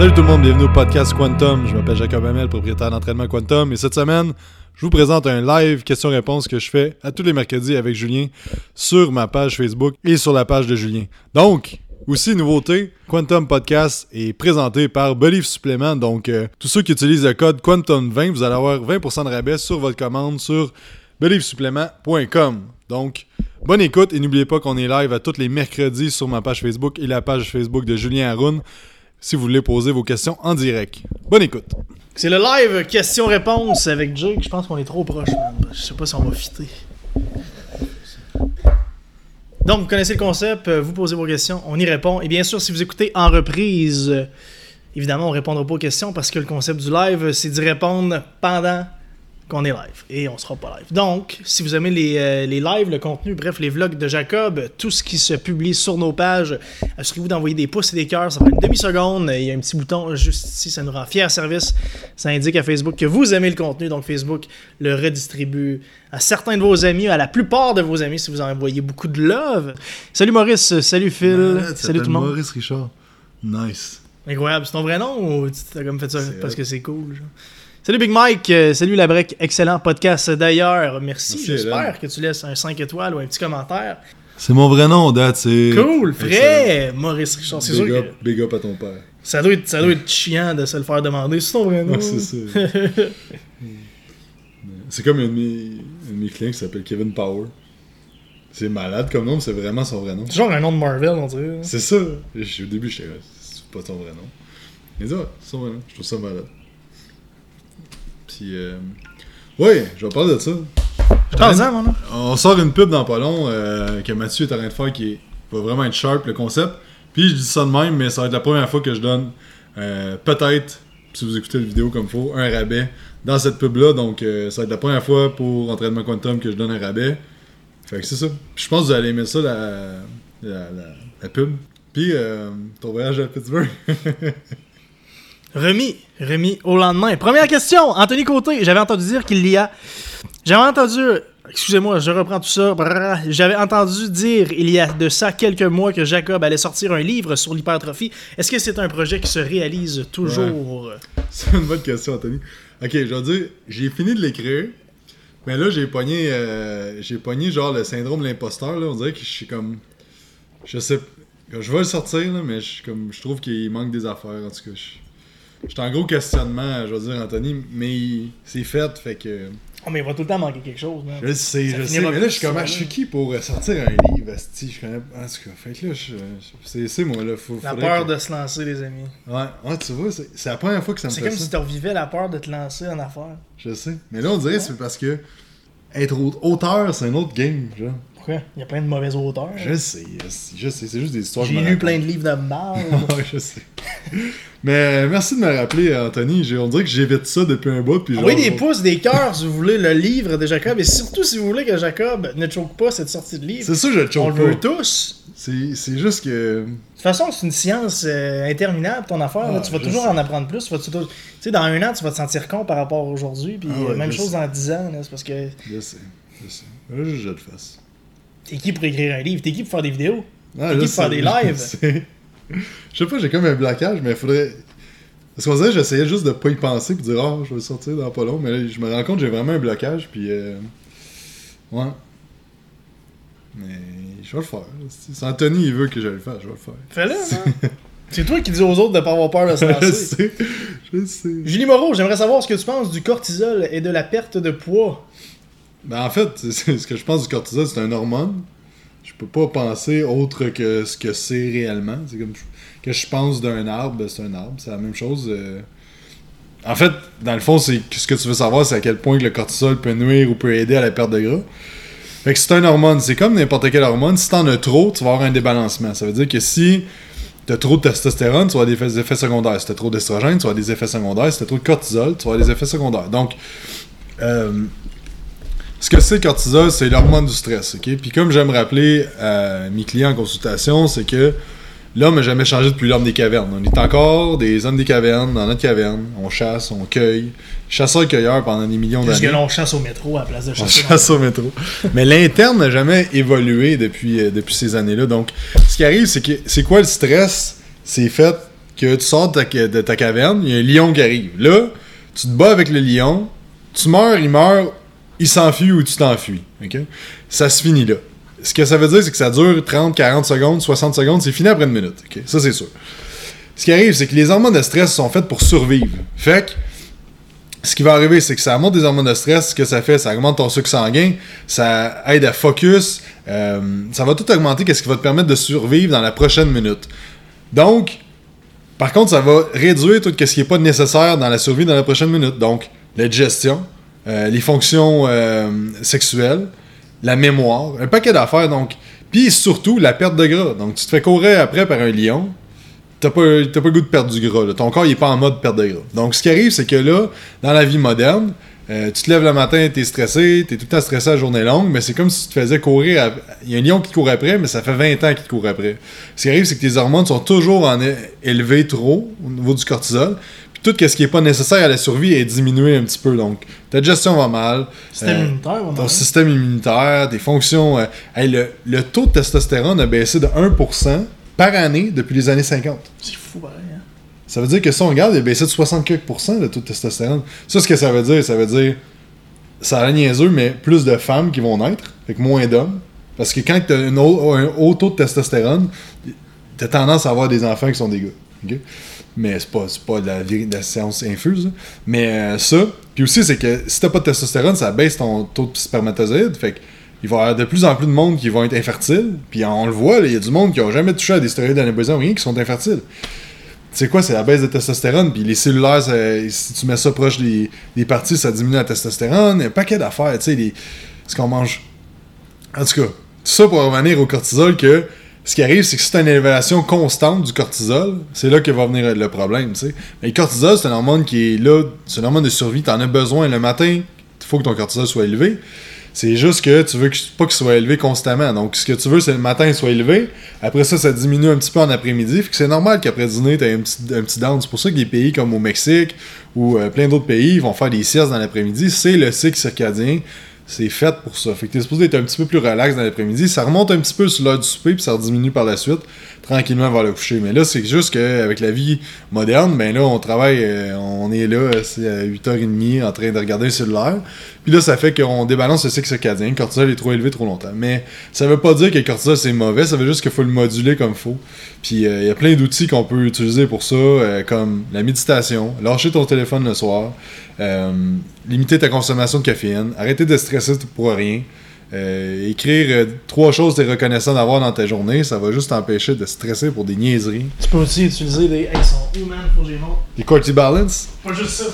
Salut tout le monde, bienvenue au podcast Quantum. Je m'appelle Jacob Hamel, propriétaire d'entraînement Quantum. Et cette semaine, je vous présente un live question-réponse que je fais à tous les mercredis avec Julien sur ma page Facebook et sur la page de Julien. Donc, aussi, nouveauté, Quantum Podcast est présenté par Believe Supplément. Donc, euh, tous ceux qui utilisent le code Quantum20, vous allez avoir 20% de rabais sur votre commande sur believesupplément.com. Donc, bonne écoute et n'oubliez pas qu'on est live à tous les mercredis sur ma page Facebook et la page Facebook de Julien Haroun si vous voulez poser vos questions en direct. Bonne écoute. C'est le live question-réponse avec Jake. Je pense qu'on est trop proche. Je sais pas si on va fitter. Donc, vous connaissez le concept, euh, vous posez vos questions, on y répond. Et bien sûr, si vous écoutez en reprise, euh, évidemment, on répondra pas aux questions parce que le concept du live, c'est d'y répondre pendant qu'on est live. Et on sera pas live. Donc, si vous aimez les, euh, les lives, le contenu, bref, les vlogs de Jacob, tout ce qui se publie sur nos pages, assurez-vous d'envoyer des pouces et des cœurs. Ça prend une demi-seconde. Il y a un petit bouton juste ici, ça nous rend fiers service. Ça indique à Facebook que vous aimez le contenu. Donc, Facebook le redistribue à certains de vos amis, à la plupart de vos amis, si vous envoyez beaucoup de love. Salut Maurice, salut Phil, salut tout le monde. Maurice Richard. Nice. Incroyable. C'est ton vrai nom ou tu t'as comme fait ça parce que c'est cool? genre? Salut Big Mike, euh, salut la break, excellent podcast d'ailleurs. Merci, Merci, j'espère que tu laisses un 5 étoiles ou un petit commentaire. C'est mon vrai nom, date. C'est. Cool, frais, Maurice Richard. C'est sûr Big que up, big up à ton père. ça doit, être, ça doit être chiant de se le faire demander. C'est ton vrai nom. C'est ça. c'est comme un de mes, un de mes clients qui s'appelle Kevin Power. C'est malade comme nom, mais c'est vraiment son vrai nom. C'est genre un nom de Marvel, on dirait. C'est ça. Au début, j'étais c'est pas ton vrai nom. Mais ça, c'est son vrai nom. Je trouve ça malade. Euh... ouais, je vais parler de ça. Parle-en, mon nom. On sort une pub dans pas long euh, que Mathieu est en train de faire qui est- va vraiment être sharp, le concept. Puis je dis ça de même, mais ça va être la première fois que je donne euh, peut-être, si vous écoutez la vidéo comme faut, un rabais dans cette pub-là. Donc ça va être la première fois pour Entraînement Quantum que je donne un rabais. Fait que c'est ça. Puis je pense que vous allez aimer ça, la, la, la- la pub. Puis euh, ton voyage à Pittsburgh. Remis, remis au lendemain. Première question, Anthony Côté. J'avais entendu dire qu'il y a. J'avais entendu. Excusez-moi, je reprends tout ça. J'avais entendu dire il y a de ça quelques mois que Jacob allait sortir un livre sur l'hypertrophie. Est-ce que c'est un projet qui se réalise toujours? C'est une bonne question, Anthony. Ok, je vais dire, j'ai fini de l'écrire, mais là, j'ai pogné, euh, j'ai pogné genre le syndrome de l'imposteur. On dirait que je suis comme. Je sais. Je vais le sortir, là, mais je, comme, trouve qu'il manque des affaires, en tout cas. Je suis en gros questionnement, je vais dire, Anthony, mais c'est fait, fait que. Oh, mais il va tout le temps manquer quelque chose, man. Je sais, Ça je sais, mais là, je suis comme, ah, je suis qui pour euh, sortir un livre, asti, je connais. En tout cas, fait que là, je- c'est c'est moi, là. Faut, La peur que- de se lancer, les amis. Ouais, ouais, tu vois, c'est c'est la première fois que ça me C'est fait comme ça. si tu revivais la peur de te lancer en affaires. Je sais. Mais là, on dirait que c'est parce que être au- auteur, c'est un autre game, genre. Pourquoi Il y a plein de mauvais auteurs. Je sais, je sais, c'est juste des histoires J'ai je lu plein de livres de mal. je sais. Mais euh, merci de me rappeler, Anthony. On dirait que j'évite ça depuis un bout. Puis genre, Envoyez des pouces, des cœurs si vous voulez le livre de Jacob et surtout si vous voulez que Jacob ne choque pas cette sortie de livre. C'est ça, je le On le veut tous. C'est juste que. De toute façon, c'est une science euh, interminable ton affaire. là. Ah, tu vas je toujours sais. en apprendre plus. Tu vas tu sais, dans un an, tu vas te sentir con par rapport à aujourd'hui. Puis Ah ouais, même je chose sais. dans 10 ans. C'est parce que Je sais, je sais. Là, je jette face. T'es qui pour écrire un livre? T'es qui pour faire des vidéos? Ah, T'es qui pour faire des lives? Je sais pas, j'ai comme un blocage, mais il faudrait. Parce qu'on dirait j'essayais juste de pas y penser puis de dire, ah, je vais sortir dans pas long, mais là, je me rends compte j'ai vraiment un blocage, puis. euh, Ouais. Mais je vais le faire. Si Anthony il veut que je le fasse, je vais le faire. Fais-le, man. C'est toi qui dis aux autres de pas avoir peur de se je lancer. sais. Je sais. Julie Moreau, j'aimerais savoir ce que tu penses du cortisol et de la perte de poids. Ben, en fait, ce que je pense du cortisol, c'est un hormone. Je peux pas penser autre que ce que c'est réellement. C'est comme que je pense d'un arbre, ben, c'est un arbre. C'est la même chose. euh. En fait, dans le fond, c'est ce que tu veux savoir, c'est à quel point le cortisol peut nuire ou peut aider à la perte de gras. Fait que c'est un hormone. C'est comme n'importe quelle hormone. Si t'en as trop, tu vas avoir un débalancement. Ça veut dire que si t'as trop de testostérone, tu vas avoir des effets, des effets secondaires. Si t'as trop d'estrogène, tu vas avoir des effets secondaires. Si t'as trop de cortisol, tu vas avoir des effets secondaires. Donc, euh, ce que c'est le cortisol, c'est l'hormone du stress, ok? Puis comme j'aime rappeler à mes clients en consultation, c'est que l'homme n'a jamais changé depuis l'homme des cavernes. On est encore des hommes des cavernes, dans notre caverne. On chasse, on cueille. Chasseurs-cueilleurs pendant des millions Parce que d'années. là, on chasse au métro à la place de On chasser. chasse au métro. Mais l'interne n'a jamais évolué depuis, euh, depuis ces années-là. Donc, ce qui arrive, c'est que c'est quoi le stress? C'est fait que tu sors de ta, de ta caverne, il y a un lion qui arrive. Là, tu te bats avec le lion, tu meurs, il meurt, il s'enfuit ou tu t'enfuis. Ça se finit là. Ce que ça veut dire, c'est que ça dure 30, 40 secondes, 60 secondes, c'est fini après une minute. Ça, c'est sûr. Ce qui arrive, c'est que les hormones de stress sont faites pour survivre. Fait que, ce qui va arriver, c'est que ça monte des hormones de stress. Ce que ça fait, ça augmente ton sucre sanguin, ça aide à focus, euh, ça va tout augmenter, qu'est-ce qui va te permettre de survivre dans la prochaine minute. Donc, par contre, ça va réduire tout ce qui n'est pas nécessaire dans la survie dans la prochaine minute. Donc, la digestion, les fonctions euh, sexuelles, la mémoire, un paquet d'affaires. Donc, puis surtout la perte de gras. Donc, tu te fais courir après par un lion, t'as pas, pas le goût de perdre du gras. Ton corps, il est pas en mode perte de gras. Donc, ce qui arrive, c'est que là, dans la vie moderne, euh, tu te lèves le matin, t'es stressé, t'es tout le temps stressé à journée longue, mais c'est comme si tu te faisais courir. Il y a un lion qui court après, mais ça fait 20 ans qu'il court après. Ce qui arrive, c'est que tes hormones sont toujours élevées trop au niveau du cortisol. Tout ce qui est pas nécessaire à la survie est diminué un petit peu. Donc, ta digestion va mal. Système euh, immunitaire, on ton a- système immunitaire, tes fonctions. euh, hey, le, le taux de testostérone a baissé de 1% par année depuis les années 50. C'est fou, pareil. Hein? Ça veut dire que si on regarde, il a baissé de 64% le taux de testostérone. Ça, ce que ça veut dire, ça veut dire, ça a niaiseux, mais plus de femmes qui vont naître, que moins d'hommes. Parce que quand tu as un haut, un haut taux de testostérone, tu as tendance à avoir des enfants qui sont des gars. Mais c'est pas, pas de la, de science infuse. hein. Mais euh, ça, puis aussi, c'est que si t'as pas de testostérone, ça baisse ton taux de spermatozoïdes. Fait que il va y avoir de plus en plus de monde qui vont être infertiles. Puis on le voit, il y a du monde qui n'a jamais touché à des stéroïdes anabolisants ou rien qui sont infertiles. C'est quoi, c'est la baisse de testostérone, puis les cellulaires, si tu mets ça proche des, parties, ça diminue la testostérone, un paquet d'affaires, tu sais, ce qu'on mange. En tout cas, tout ça pour revenir au cortisol, que ce qui arrive, c'est que si tu as une élévation constante du cortisol, c'est là que va venir le problème, tu sais. Mais le cortisol, c'est un hormone qui est là, c'est un hormone de survie, tu en as besoin le matin, il faut que ton cortisol soit élevé. C'est juste que tu veux que- pas qu'il soit élevé constamment. Donc, ce que tu veux, c'est le matin, il soit élevé. Après ça, ça diminue un petit peu en après-midi. C'est normal qu'après dîner, tu aies un petit, un down. C'est pour ça que des pays comme au Mexique ou euh, plein d'autres pays vont faire des siestes dans l'après-midi. C'est le cycle circadien. C'est fait pour ça. Fait que t'es supposé être un petit peu plus relax dans l'après-midi. Ça remonte un petit peu sur l'heure du souper, puis ça diminue par la suite, tranquillement vers le coucher. Mais là, c'est juste qu'avec la vie moderne, ben là, on travaille, euh, on est là, c'est à 8h30 en train de regarder le cellulaire. Puis là, ça fait qu'on débalance le cycle circadien. Le cortisol est trop élevé trop longtemps. Mais ça veut pas dire que le cortisol c'est mauvais, ça veut juste qu'il faut le moduler comme faut. Puis euh, il y a plein d'outils qu'on peut utiliser pour ça, euh, comme la méditation, lâcher ton téléphone le soir, limiter ta consommation de caféine, arrêter de stresser pour rien. Euh, écrire euh, trois choses que tu es reconnaissant d'avoir dans ta journée, ça va juste t'empêcher de stresser pour des niaiseries. Tu peux aussi utiliser des. Hey, ils sont où, man? Montre. Les Corti Balance, Pas juste ça.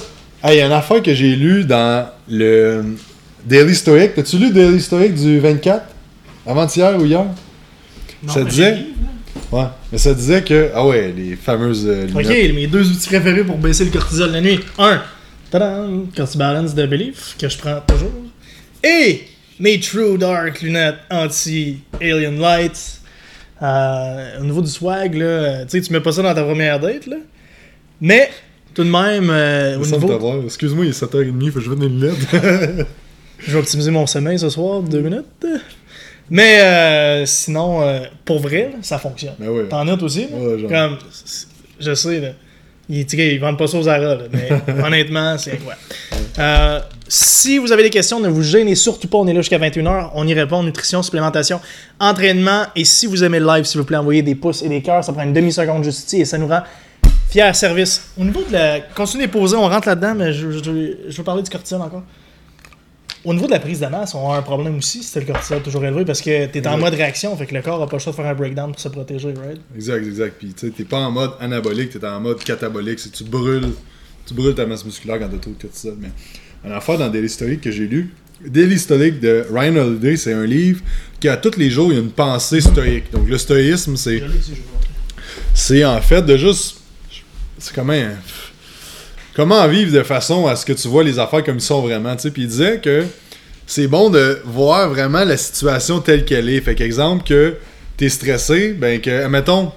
Ah, il y a une affaire que j'ai lue dans le Daily Stoic. T'as-tu lu Daily Stoic du 24 Avant-hier ou hier? Non, Ça disait- lu, Ouais. Mais ça disait que. Ah ouais, les fameuses euh. Ok, mes deux outils préférés pour baisser le cortisol la nuit. Un, tadam, Cortibalance de Belief, que je prends toujours. Et mes True Dark lunettes anti-Alien Lights. Euh, au niveau du swag, là, tu sais, tu mets pas ça dans ta première date, là. Mais, tout de même, euh, au niveau. Excuse-moi, il est 7h30, faut que je mette des lunettes. Je vais optimiser mon sommeil ce soir, deux minutes. Mais euh, sinon, euh, pour vrai, là, ça fonctionne. Mais ouais. T'en notes aussi? là? Ouais, genre. Comme, je sais, là. Ils, ils vendent pas ça aux Zara, là, mais honnêtement, c'est incroyable. Euh, si vous avez des questions, ne vous gênez surtout pas. On est là jusqu'à 21h. On y répond. Nutrition, supplémentation, entraînement. Et si vous aimez le live, s'il vous plaît, envoyez des pouces et des cœurs. Ça prend une demi-seconde juste ici et ça nous rend fiers service. Au niveau de la. Continue de poser, on rentre là-dedans, mais je, je- je veux parler du cortisol encore. Au niveau de la prise de masse, on a un problème aussi si le cortisol toujours élevé parce que t'es en Exact. mode réaction, fait que le corps a pas le choix de faire un breakdown pour se protéger, right? Exact, exact. Puis tu t'es pas en mode anabolique, t'es en mode catabolique. C'est tu brûles, tu brûles ta masse musculaire quand t'as trop de cortisol. Mais une affaire dans Daily Stoic que j'ai lu, Daily Stoic de Ryan Holiday, c'est un livre qui a tous les jours il y a une pensée stoïque. Donc le stoïsme, c'est c'est en fait de juste. C'est comment. Comment vivre de façon à ce que tu vois les affaires comme ils sont vraiment. tu sais. Puis il disait que c'est bon de voir vraiment la situation telle qu'elle est. Fait qu'exemple, que t'es stressé, ben que, admettons,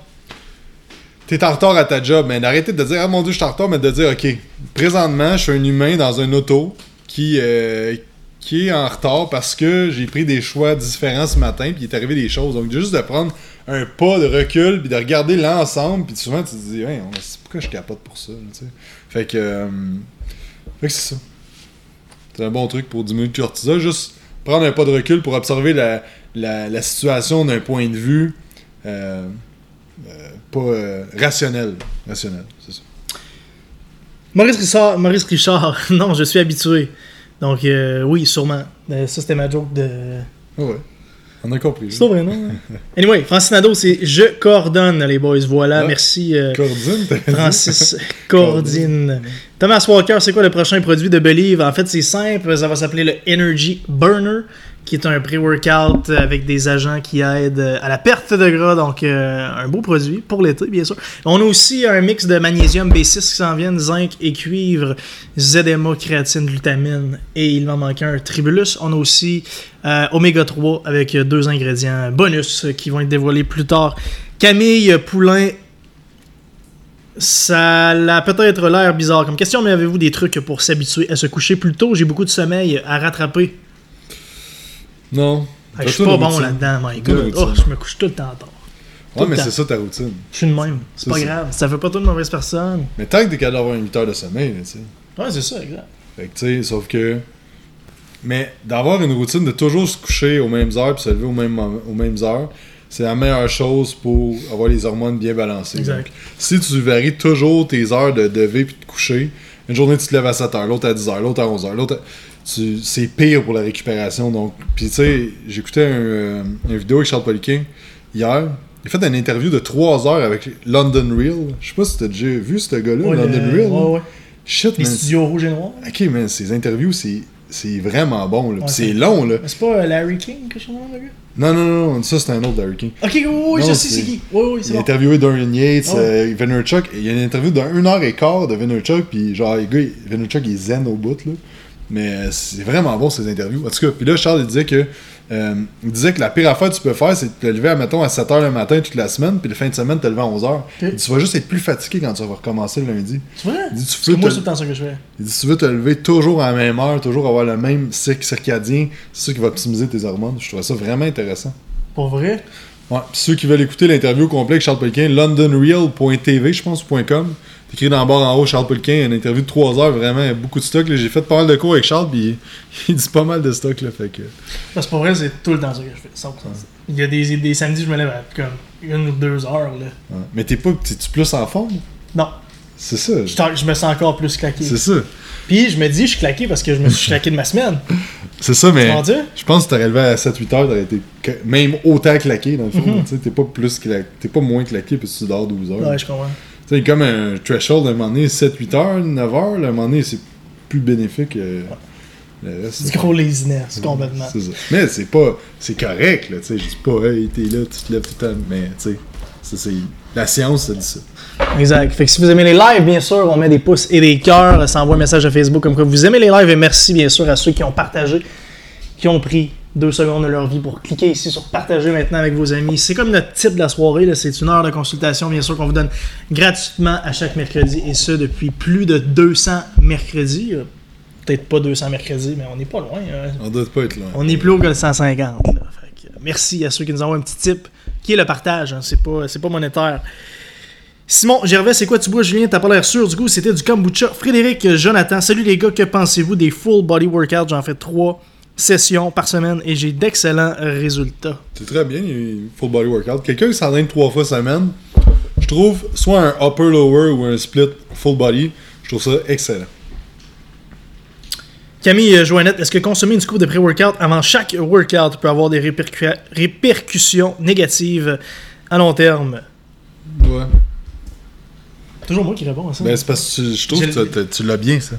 t'es en retard à ta job, mais d'arrêter de dire, ah mon dieu, je suis en retard, mais de dire, ok, présentement, je suis un humain dans un auto qui, euh, qui est en retard parce que j'ai pris des choix différents ce matin, puis il est arrivé des choses. Donc, juste de prendre un pas de recul, puis de regarder l'ensemble, puis souvent tu te dis, c'est- pourquoi je capote pour ça. Fait que, euh, fait que c'est ça. C'est un bon truc pour diminuer le cortisol, juste prendre un pas de recul pour observer la, la, la situation d'un point de vue euh, euh, pas rationnel. Rationnel, c'est ça. Maurice Richard, Maurice Richard, non, je suis habitué. Donc, euh, oui, sûrement. Ça, c'était ma joke de. Ah ouais. On a compris. C'est vrai, non? anyway, Francis Nadeau, c'est Je coordonne, les boys. Voilà, Ah. merci. euh, Cordine? Francis Cordine. Thomas Walker, c'est quoi le prochain produit de Believe? En fait, c'est simple, ça va s'appeler le Energy Burner, qui est un pré-workout avec des agents qui aident à la perte de gras, donc euh, un beau produit pour l'été, bien sûr. On a aussi un mix de magnésium B6 qui s'en vient, zinc et cuivre, ZMA, créatine, glutamine, et il m'en manque un, Tribulus. On a aussi euh, Oméga 3 avec deux ingrédients bonus qui vont être dévoilés plus tard. Camille Poulain ça a peut-être l'air bizarre comme question, mais avez-vous des trucs pour s'habituer à se coucher plus tôt? J'ai beaucoup de sommeil à rattraper. Non. Je suis pas une bon là-dedans, my une god. Oh, je me couche tout le temps tard. Ouais, le mais c'est ça ta routine. Je suis de même. C'est pas ça. grave. Ça fait pas toi de mauvaise personne. Mais tant que t'es capable d'avoir 8 heures de sommeil, tu sais. Ouais, c'est ça, exact. Fait que, tu sais, sauf que. Mais d'avoir une routine de toujours se coucher aux mêmes heures puis se lever aux mêmes, aux mêmes heures, c'est la meilleure chose pour avoir les hormones bien balancées. Exact. Donc, si tu varies toujours tes heures de lever puis de coucher, une journée tu te lèves à 7 heures, l'autre à 10 heures, l'autre à 11 heures, l'autre à- tu- c'est pire pour la récupération. Donc, puis tu sais, j'écoutais un, euh, une vidéo avec Charles Poliquin hier. Il a fait une interview de 3 heures avec London Real. Je sais pas si t'as déjà vu ce gars-là, Ouais, London le- Real. ouais, ouais. Shit, Les man, studios rouges et noirs. Ok, mais ces interviews, c'est, c'est vraiment bon. Là. C'est long, là. C'est pas euh, Larry King que je suis le gars? Non, non, non, ça, c'est un autre Larry King. Ok, oui, je sais c'est- qui. Oui, oui, c'est Il a bon. interviewé Dorian Yates, ouais. euh, Il y a une interview d'une heure et quart de Vaynerchuk, puis genre, le gars, il est zen au bout, là. Mais euh, c'est vraiment bon, ces interviews. En tout cas, puis là, Charles, il disait que, euh, il disait que la pire affaire que tu peux faire, c'est de te lever, mettons, à 7h le matin toute la semaine, puis le fin de semaine, te lever à 11h. Il dit, tu vas juste être plus fatigué quand tu vas recommencer le lundi. C'est vrai? Dit, tu moi, c'est le temps ça que je fais. Il dit tu veux te lever toujours à la même heure, toujours avoir le même cycle circadien, c'est ça qui va optimiser tes hormones. Je trouve ça vraiment intéressant. Pour vrai? Ouais. Puis ceux qui veulent écouter l'interview complet avec Charles Pelquin, londonreal.tv, je pense, .com. T'écris dans le bord en haut, Charles Pelquin, une interview de 3 heures, vraiment, beaucoup de stock. J'ai fait pas mal de cours avec Charles, puis il dit pas mal de stock, là, fait que... Parce que pour vrai, c'est tout le temps ça que je fais. 100%. Il y a des, des samedis, je me lève à comme une ou deux heures. Là. ouais. Mais t'es pas, t'es-tu plus en forme? Non, C'est ça. je, me sens encore plus claqué. C'est ça. Puis je me dis, je suis claqué parce que je me suis claqué de ma semaine. C'est ça, Tu mais... Je pense que t'aurais levé à 7-8 heures, t'aurais été que- même autant claqué, dans le fond. Mhm. Tu t'es pas plus cla- t'es pas moins claqué, puis tu dors 12 heures. Ouais, je comprends. Sais, comme un threshold, à un moment donné, 7-8 heures, 9 heures, à un moment donné, c'est plus bénéfique que le reste. C'est du gros laziness, complètement. C'est ça. Mais c'est pas. C'est correct, là, tu sais. Je dis pas, hey, t'es là, tu te lèves tout le temps. Mais, tu sais, c'est. La science, ça dit ça. Exact. Fait que si vous aimez les lives, bien sûr, on met des pouces et des cœurs. Ça envoie un message à Facebook comme quoi vous aimez les lives. Et merci, bien sûr, à ceux qui ont partagé, qui ont pris deux secondes de leur vie pour cliquer ici sur partager maintenant avec vos amis. C'est comme notre type de la soirée. C'est une heure de consultation, bien sûr, qu'on vous donne gratuitement à chaque mercredi. Et ce, depuis plus de 200 mercredis. Euh, Peut-être pas 200 mercredis, mais on n'est pas loin. hein. On doit pas être loin. On est plus haut que le 150. là. Fait que, euh, merci à ceux qui nous envoient un petit tip, qui est le partage. hein. C'est pas, pas monétaire. Simon, Gervais, c'est quoi tu bois, Julien? T'as pas l'air sûr. Du coup, c'était du kombucha. Frédéric, euh, Jonathan, salut les gars, que pensez-vous des full body workouts? J'en fais trois sessions par semaine et j'ai d'excellents résultats. C'est très bien, il full body workout. Quelqu'un qui s'entraîne trois fois semaine, je trouve soit un upper-lower ou un split full body, je trouve ça excellent. Camille euh, Joannette, est-ce que consommer une scoop de pré-workout avant chaque workout peut avoir des répercu- répercussions négatives à long terme? Ouais. Toujours moi qui réponds à ça. Ben, c'est parce que tu- je trouve que tu- tu l'as bien, ça.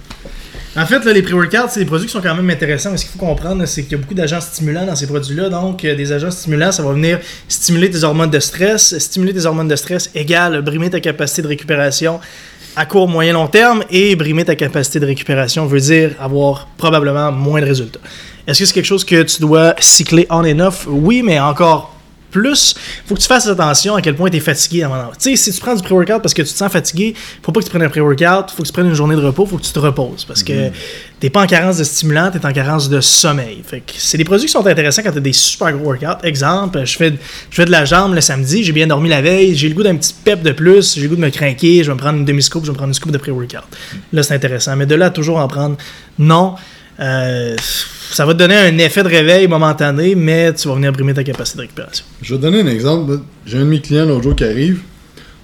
En fait, là, les pré-workouts, c'est des produits qui sont quand même intéressants. Mais ce qu'il faut comprendre, c'est qu'il y a beaucoup d'agents stimulants dans ces produits-là. Donc, euh, des agents stimulants, ça va venir stimuler tes hormones de stress. Stimuler tes hormones de stress égale brimer ta capacité de récupération à court, moyen, long terme. Et brimer ta capacité de récupération veut dire avoir probablement moins de résultats. Est-ce que c'est quelque chose que tu dois cycler on and off? Oui, mais encore plus, faut que tu fasses attention à quel point tu es fatigué avant Tu sais, si tu prends du pré-workout parce que tu te sens fatigué, faut pas que tu prennes un pré-workout, faut que tu prennes une journée de repos, faut que tu te reposes. Parce que Mhm. t'es pas en carence de stimulants, t'es en carence de sommeil. Fait que c'est des produits qui sont intéressants quand t'as des super gros workouts. Exemple, je fais, je fais de la jambe le samedi, j'ai bien dormi la veille, j'ai le goût d'un petit pep de plus, j'ai le goût de me craquer, je vais me prendre une demi-scoop, je vais me prendre une scoop de pré-workout. Là, c'est intéressant. Mais de là toujours en prendre, non. Euh, ça va te donner un effet de réveil momentané, mais tu vas venir brimer ta capacité de récupération. Je vais te donner un exemple. J'ai un de mes clients l'autre jour qui arrive.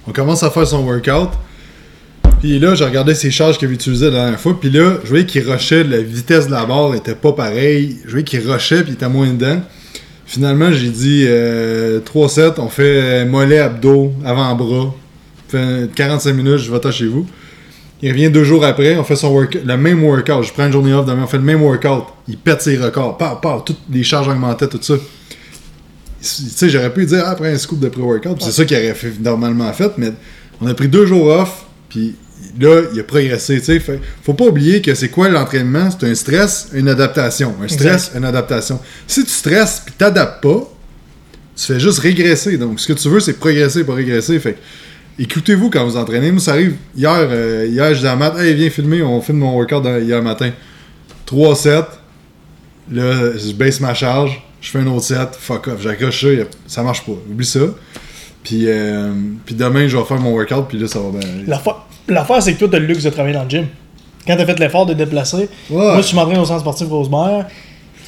On commence à faire son workout. Puis là, j'ai regardé ses charges qu'il avait utilisées la dernière fois. Puis là, je voyais qu'il rushait. La vitesse de la barre était pas pareille. Je voyais qu'il rushait puis il était moins dedans. Finalement, j'ai dit euh, 3 sets. On fait euh, mollet, abdos, avant-bras. On fait 45 minutes, je vais chez vous. Il revient deux jours après, on fait son work le même workout. Je prends une journée off demain, on fait le même workout. Il pète ses records. Pow, pow, toutes les charges augmentaient, tout ça. Tu sais, j'aurais pu dire ah, après un scoop de pré-workout. C'est ça qu'il aurait fait, normalement fait, mais on a pris deux jours off, puis là, il a progressé. tu sais. Faut pas oublier que c'est quoi l'entraînement? C'est un stress, une adaptation. Un stress, une adaptation. Si tu stresses puis t'adaptes pas, tu fais juste régresser. Donc, ce que tu veux, c'est progresser, pas régresser. Fait que, écoutez-vous quand vous entraînez. Moi, ça arrive hier, euh, hier je dis à Matt, hey, viens filmer, on filme mon workout hier matin. 3 sets, là, je baisse ma charge, je fais un autre set, fuck off, j'accroche ça, ça marche pas. Oublie ça. Puis, euh, puis demain, je vais faire mon workout, puis là, ça va bien. aller. L'affaire, c'est que toi, t'as le luxe de travailler dans le gym. Quand t'as fait l'effort de te déplacer, Ouais. moi, je m'entraîne au centre sportif Rosemère,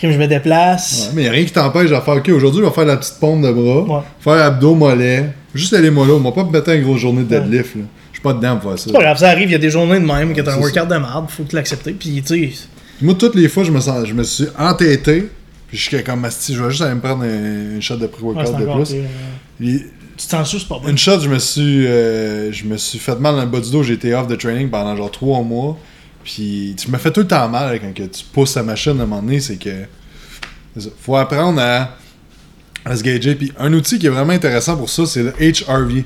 je me déplace. Ouais, mais y a rien qui t'empêche de faire, ok, aujourd'hui, je vais faire la petite pompe de bras, Ouais. faire abdos, mollets, juste aller mollo. On va pas me mettre une grosse journée de deadlift, là. Je suis pas dedans pour faire ça. C'est pas grave, ça arrive, il y a des journées de même que t'as un workout de merde, faut que tu l'acceptes. Puis, tu sais, Moi, toutes les fois, je me, sens, je me suis entêté, puis je suis comme, Asti, je vais juste aller me prendre un, une shot de pré-workout de plus. Les- Tu te sens juste pas bon. Une shot, je me suis euh, je me suis fait mal dans le bas du dos. J'ai été off de training pendant genre trois mois. Puis tu me fais tout le temps mal quand que tu pousses la machine à un moment donné. C'est que. Faut apprendre à, à se gager. Puis un outil qui est vraiment intéressant pour ça, c'est le HRV.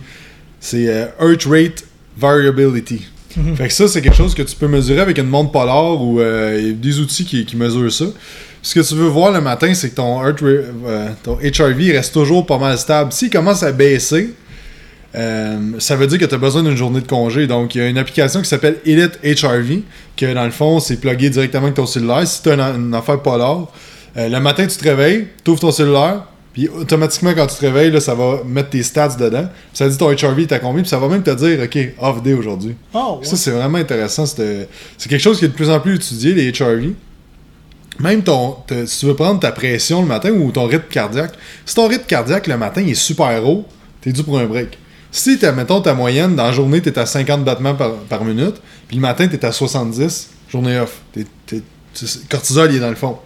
C'est euh, Heart Rate Variability. Fait que ça, c'est quelque chose que tu peux mesurer avec une montre polaire ou euh, des outils qui, qui mesurent ça. Ce que tu veux voir le matin, c'est que ton, heart ra- euh, ton HRV reste toujours pas mal stable. S'il commence à baisser, euh, ça veut dire que tu as besoin d'une journée de congé. Donc, il y a une application qui s'appelle Elite HRV, que dans le fond, c'est plugué directement avec ton cellulaire. Si tu as une, une affaire polaire, le matin, tu te réveilles, tu ouvres ton cellulaire, puis automatiquement, quand tu te réveilles, là, ça va mettre tes stats dedans. Puis ça dit ton HRV est à combien, puis ça va même te dire, OK, off day aujourd'hui. Oh, ouais. Ça, c'est vraiment intéressant. C'est c'est quelque chose qui est de plus en plus étudié, les HRV. Même ton, te- si tu veux prendre ta pression le matin ou ton rythme cardiaque, si ton rythme cardiaque le matin il est super haut, t'es dû pour un break. Si, mettons, ta moyenne, dans la journée, t'es à 50 battements par, par minute, puis le matin, t'es à 70, journée off. Tu- cortisol, il est dans le fond.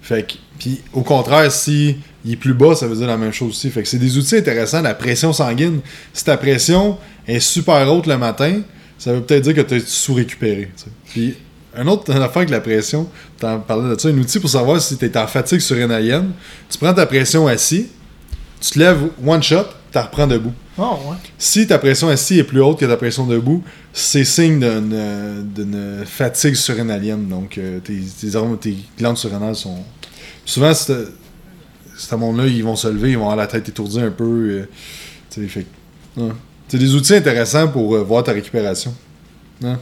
Fait que, puis au contraire, si il est plus bas, ça veut dire la même chose aussi. Fait que c'est des outils intéressants, la pression sanguine. Si ta pression est super haute le matin, ça veut peut-être dire que tu es sous-récupéré. Puis un autre une affaire avec la pression, tu en parlais de ça, un outil pour savoir si tu es en fatigue surrénalienne. Tu prends ta pression assis, tu te lèves one shot, tu reprends debout. Oh, ouais. Si ta pression assis est plus haute que ta pression debout, c'est signe d'une, fatigue surrénalienne. Donc, euh, tes, tes, hormones- tes glandes surrénales sont. Souvent, ce monde-là, ils vont se lever, ils vont avoir la tête étourdie un peu. euh, tu sais, fait ouais. C'est des outils intéressants pour euh, voir ta récupération. Hein?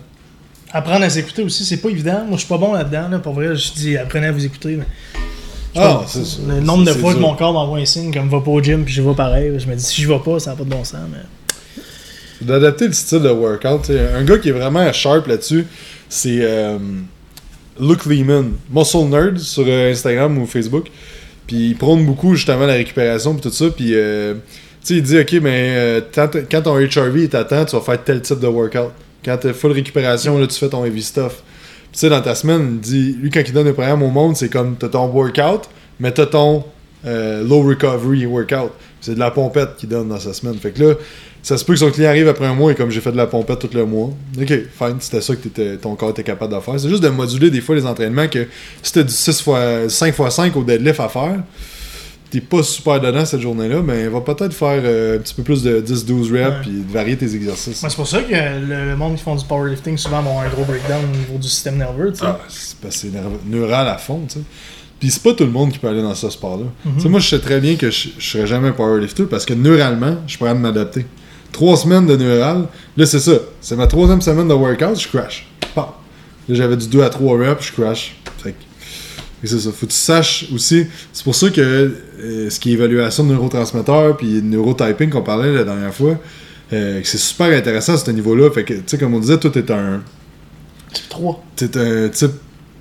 Apprendre à s'écouter aussi, c'est pas évident. Moi, je suis pas bon là-dedans. Là. Pour vrai, je dis apprenez à vous écouter. Mais... Ah, pas, c'est ça. Le nombre de fois que mon corps m'envoie un signe comme va pas au gym puis je vais pareil. Je me dis si je vais pas, ça n'a pas de bon sens. Mais... D'adapter le style de workout. Un gars qui est vraiment sharp là-dessus, c'est euh, Luke Lehman, Muscle Nerd sur euh, Instagram ou Facebook. Puis il prône beaucoup justement la récupération et tout ça. Puis euh, tu sais, il dit ok, mais euh, quand, ton HRV est à temps, tu vas faire tel type de workout. Quand t'es full récupération, là, tu fais ton heavy stuff. Puis tu sais, dans ta semaine, il dit, lui, quand il donne le programme au monde, c'est comme t'as ton workout, mais t'as ton euh, low recovery workout. C'est de la pompette qu'il donne dans sa semaine. Fait que là, ça se peut que son client arrive après un mois et comme j'ai fait de la pompette tout le mois. Ok, fine, c'était ça que ton corps était capable de faire. C'est juste de moduler des fois les entraînements que si t'as du 6 fois, 5 x 5 au deadlift à faire, t'es pas super dedans cette journée-là, mais va peut-être faire euh, un petit peu plus de 10-12 reps Ouais. puis varier tes exercices. C'est pour ça que le, le monde qui font du powerlifting souvent ont un gros breakdown au niveau du système nerveux. tu sais. Ah, c'est parce que c'est neural à fond, tu sais. Puis c'est pas tout le monde qui peut aller dans ce sport-là. Sais, moi, je sais très bien que je, je serais jamais un powerlifter parce que neuralement, je pourrais m'adapter. Trois semaines de neural, là, c'est ça. C'est ma troisième semaine de workout, je crash. Pam. Là, j'avais du 2 à 3 reps, je crash. Fait que- c'est ça. Faut que tu saches aussi. C'est pour ça que euh, ce qui est évaluation de neurotransmetteurs puis neurotyping qu'on parlait la dernière fois, euh, c'est super intéressant à ce niveau-là. Fait que, tu sais, comme on disait, toi, t'es un. Type 3. T'es un type.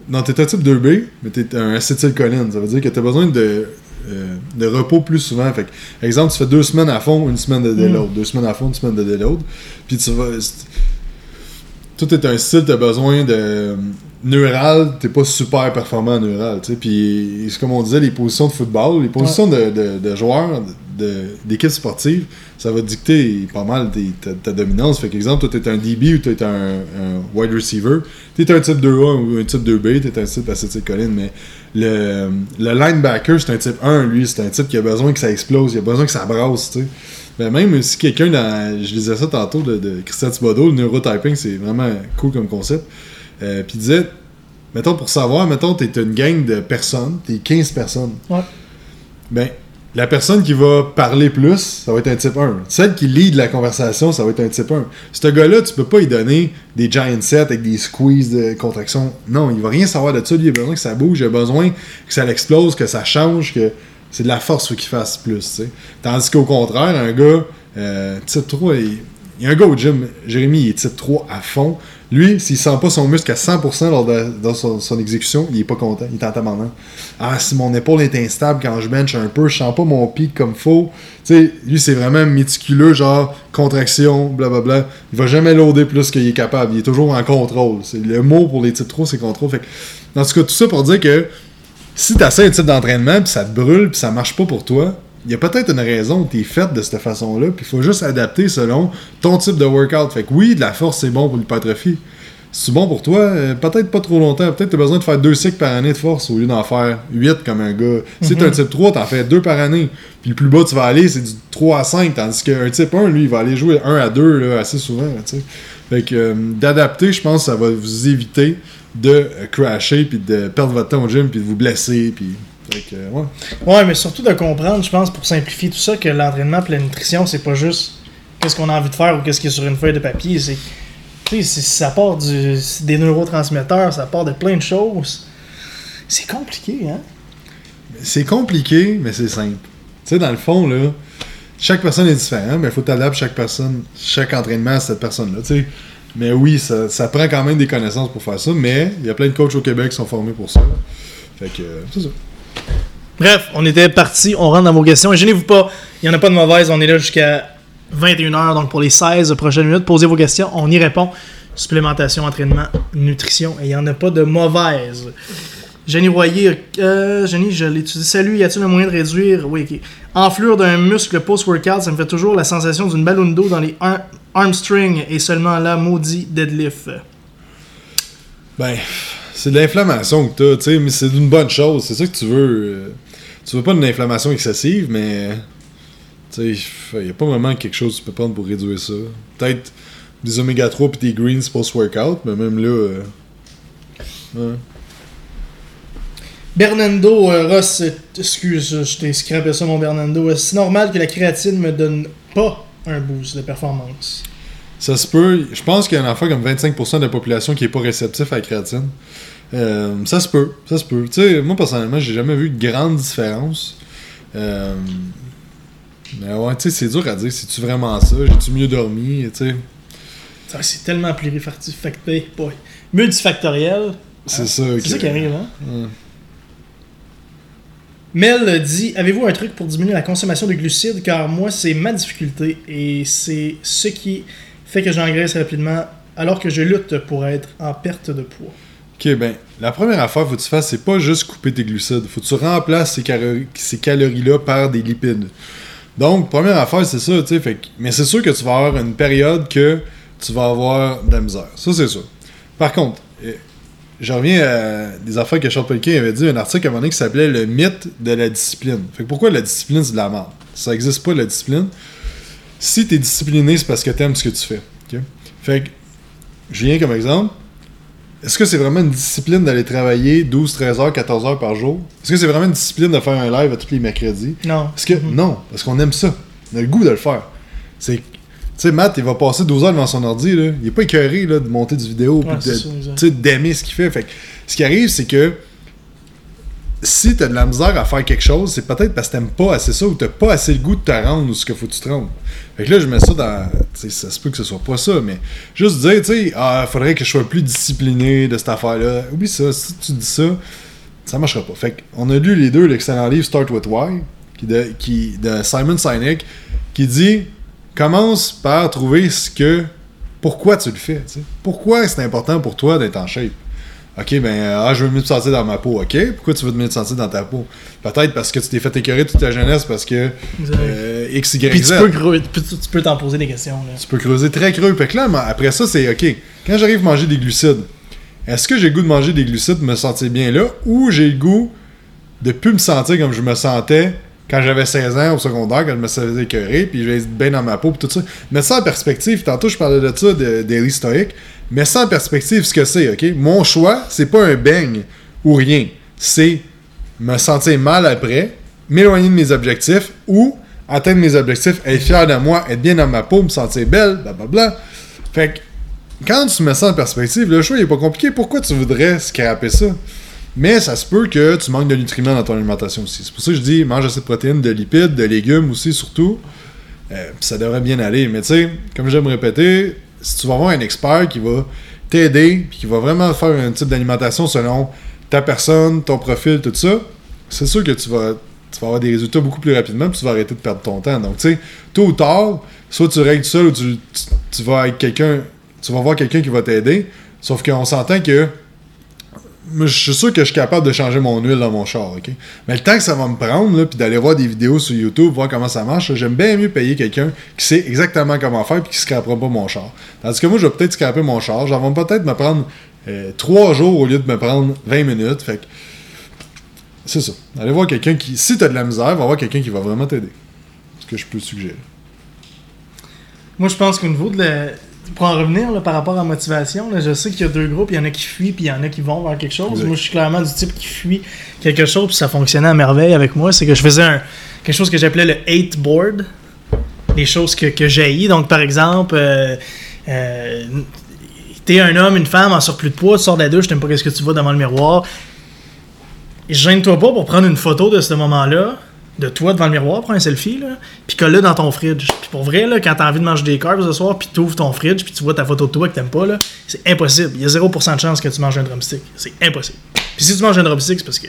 Non, t'es un type 2B, mais t'es un acétylcholine. Ça veut dire que t'as besoin de, euh, de repos plus souvent. Fait que, exemple, tu fais deux semaines à fond, une semaine de déload. Deux semaines à fond, une semaine de déload. Puis tu vas. Tout est un style, t'as besoin de. Neural, t'es pas super performant en neural. Puis, c'est comme on disait, les positions de football, les positions de, de, de joueurs, d'équipes sportives, ça va dicter pas mal tes- ta, dominance. Fait qu'exemple, toi, t'es un DB ou t'es un, un wide receiver. T'es un type 2A ou un type 2B, t'es un type acétylcholine, mais le, le linebacker, c'est un type 1, lui, c'est un type qui a besoin que ça explose, il a besoin que ça brasse, tu sais. Même si quelqu'un. Je lisais ça tantôt de, de Christian le neurotyping, c'est vraiment cool comme concept. Euh, Puis disait, mettons pour savoir, mettons, t'es une gang de personnes, t'es 15 personnes. Ouais. Ben, la personne qui va parler plus, ça va être un type 1. Celle qui lead la conversation, ça va être un type 1. Ce gars-là, tu peux pas lui donner des giant sets avec des squeezes de contraction. Non, il va rien savoir de ça. Lui, il a besoin que ça bouge, il a besoin que ça l'explose, que ça change, que c'est de la force faut qu'il fasse plus. Tandis qu'au contraire, un gars, euh, type 3, il, il y a un gars au gym, Jérémy, il est type 3 à fond. Lui, s'il sent pas son muscle à 100% lors de son, exécution, il est pas content, il est en tabarnak. Ah, si mon épaule est instable quand je bench un peu, je sens pas mon pic comme faut. Tu sais, lui, c'est vraiment méticuleux, genre contraction, blablabla. Il va jamais loader plus qu'il est capable. Il est toujours en contrôle. C'est le mot pour les types 3, c'est contrôle. Dans tout cas, tout ça pour dire que si tu essaies un type d'entraînement, puis ça te brûle, puis ça marche pas pour toi, il y a peut-être une raison que tu es faite de cette façon-là, puis il faut juste adapter selon ton type de workout. Fait que oui, de la force, c'est bon pour l'hypertrophie. C'est bon pour toi, euh, peut-être pas trop longtemps. Peut-être tu as besoin de faire deux cycles par année de force au lieu d'en faire huit comme un gars. Si tu un type 3, t'en fais deux par année. Puis le plus bas tu vas aller, c'est du 3 à 5. Tandis qu'un type 1, lui, il va aller jouer 1 à 2 là, assez souvent. là. Fait que euh, d'adapter, je pense ça va vous éviter de euh, crasher, puis de perdre votre temps au gym, puis de vous blesser. Puis... Euh, ouais. Mais surtout de comprendre, je pense, pour simplifier tout ça, que l'entraînement et la nutrition, c'est pas juste qu'est-ce qu'on a envie de faire ou qu'est-ce qui est sur une feuille de papier. C'est, ça part des neurotransmetteurs, ça part de plein de choses. C'est compliqué, hein? C'est compliqué, mais c'est simple. Tu sais, dans le fond, là, chaque personne est différente, mais il faut t'adapter chaque personne, chaque entraînement à cette personne-là. Mais oui, ça, ça prend quand même des connaissances pour faire ça, mais il y a plein de coachs au Québec qui sont formés pour ça. Fait que, euh, c'est ça. Bref, on était parti, on rentre dans vos questions. Et gênez-vous pas, il n'y en a pas de mauvaise, on est là jusqu'à 21h, donc pour les 16 prochaines minutes, posez vos questions, on y répond. Supplémentation, entraînement, nutrition, et il n'y en a pas de mauvaise. Jenny Royer, euh, Jenny, je l'étudie. Salut, y a-t-il un moyen de réduire? Oui, ok. Enflure d'un muscle post-workout, ça me fait toujours la sensation d'une ballon d'eau dans les ar- armstrings et seulement là, maudit deadlift. Ben, c'est de l'inflammation que t'as, tu sais, mais c'est une bonne chose. C'est ça que tu veux. euh, tu veux pas une inflammation excessive, mais. Tu sais, il a pas vraiment quelque chose que tu peux prendre pour réduire ça. Peut-être des oméga 3 puis des greens post-workout, mais même là. euh. Bernando, euh, Ross, excuse, je t'ai scrapé ça mon Bernando. C'est normal que la créatine me donne pas un boost de performance? Ça se peut. Je pense qu'il y a un enfant comme 25% de la population qui est pas réceptif à la créatine. Euh, ça se peut. Ça se peut. Tu sais, moi, personnellement, j'ai jamais vu de grande différence. Euh, mais ouais, tu sais, c'est dur à dire. C'est-tu vraiment ça? J'ai-tu mieux dormi? Tu sais, C'est tellement plurifactoriel. boy, Multifactoriel. c'est ça. C'est ça qui arrive, hein? Ouais. Mel dit Avez-vous un truc pour diminuer la consommation de glucides? Car moi, c'est ma difficulté et c'est ce qui fait que j'engraisse rapidement alors que je lutte pour être en perte de poids. Ok, ben, la première affaire faut que tu fasses, c'est pas juste couper tes glucides. Faut que tu remplaces ces, calories- ces calories-là par des lipides. Donc, première affaire, c'est ça, tu sais. Mais c'est sûr que tu vas avoir une période que tu vas avoir de la misère. Ça, c'est sûr. Par contre, euh, je reviens à des affaires que Charles Pelquin avait dit, un article à un moment donné qui s'appelait Le mythe de la discipline. Fait que pourquoi la discipline, c'est de la merde? Ça existe pas, la discipline. Si t'es discipliné, c'est parce que t'aimes ce que tu fais. Fait que, je viens comme exemple. est-ce que c'est vraiment une discipline d'aller travailler 12, 13 heures, 14 heures par jour? Est-ce que c'est vraiment une discipline de faire un live à tous les mercredis? Non. Parce que, Mhm. non, parce qu'on aime ça. On a le goût de le faire. C'est. Tu sais, Matt, il va passer 12 heures devant son ordi, là. Il est pas écœuré, là, de monter du vidéo, Ouais, puis tu d'aimer ce qu'il fait. Fait que, ce qui arrive, c'est que si t'as de la misère à faire quelque chose, c'est peut-être parce que t'aimes pas assez ça ou t'as pas assez le goût de te rendre ou ce qu'il faut que tu te rendes. Fait que là, je mets ça dans. Ça se peut que ce soit pas ça, mais juste dire, tu sais, ah, faudrait que je sois plus discipliné de cette affaire-là. Oublie ça, si tu dis ça, ça marchera pas. Fait qu'on a lu les deux l'excellent livre Start with Why, qui de, Simon Sinek, qui dit commence par trouver ce que. Pourquoi tu le fais. Pourquoi c'est important pour toi d'être en shape? Ok, ben, euh, ah, je veux mieux te sentir dans ma peau. Ok, pourquoi tu veux mieux te sentir dans ta peau? Peut-être parce que tu t'es fait écœurer toute ta jeunesse parce que euh, X, Y, Puis tu Z. peux, tu t'en poser des questions. Là. Tu peux creuser très creux. Fait que là, après ça, c'est OK. Quand j'arrive à manger des glucides, est-ce que j'ai le goût de manger des glucides pour me sentir bien là ou j'ai le goût de plus me sentir comme je me sentais quand j'avais 16 ans au secondaire, quand je me faisais écœurer, puis je vais être bien dans ma peau, puis tout ça? Mais ça en perspective, tantôt je parlais de ça, de Daily Stoic, mais en perspective, ce que c'est, OK? Mon choix, c'est pas un beigne ou rien. C'est me sentir mal après, m'éloigner de mes objectifs ou atteindre mes objectifs, être fier de moi, être bien dans ma peau, me sentir belle, blablabla. Fait que quand tu mets ça en perspective, le choix il est pas compliqué. Pourquoi tu voudrais scraper ça? Mais ça se peut que tu manques de nutriments dans ton alimentation aussi. C'est pour ça que je dis mange assez de protéines, de lipides, de légumes aussi surtout. Euh, ça devrait bien aller. Mais tu sais, comme j'aime répéter, si tu vas avoir un expert qui va t'aider, puis qui va vraiment faire un type d'alimentation selon ta personne, ton profil, tout ça, c'est sûr que tu vas, tu vas avoir des résultats beaucoup plus rapidement, puis tu vas arrêter de perdre ton temps. Donc, tu sais, tôt ou tard, soit tu règles seul ou tu, tu, tu vas avec quelqu'un, tu vas voir quelqu'un qui va t'aider. Sauf qu'on s'entend que je suis sûr que je suis capable de changer mon huile dans mon char, ok? Mais le temps que ça va me prendre, puis d'aller voir des vidéos sur YouTube, voir comment ça marche, j'aime bien mieux payer quelqu'un qui sait exactement comment faire puis qui scrapera pas mon char. Tandis que moi, je vais peut-être scraper mon char, ça va peut-être me prendre 3 jours au lieu de me prendre 20 minutes, fait que c'est ça. Allez voir quelqu'un qui, si t'as de la misère, va voir quelqu'un qui va vraiment t'aider. Ce que je peux suggérer. Moi, je pense qu'au niveau de la... Pour en revenir là, par rapport à motivation, là, je sais qu'il y a deux groupes. Il y en a qui fuient, puis il y en a qui vont vers quelque chose. Exact. Moi, je suis clairement du type qui fuit quelque chose, puis ça fonctionnait à merveille avec moi. C'est que je faisais un, quelque chose que j'appelais le hate board. Les choses que, que j'haïs. Donc, par exemple, euh, euh, t'es un homme, une femme en surplus de poids, tu sors de la douche, t'aimes pas qu'est-ce que tu vois devant le miroir. Et Gêne-toi pas pour prendre une photo de ce moment-là, de toi devant le miroir, prends un selfie, là, puis colle-le dans ton fridge. Puis pour vrai, là, quand t'as envie de manger des carbs ce soir, puis t'ouvres ton fridge, puis tu vois ta photo de toi que t'aimes pas, là, c'est impossible. Il y a 0% de chance que tu manges un drumstick. C'est impossible. Puis si tu manges un drumstick, c'est parce que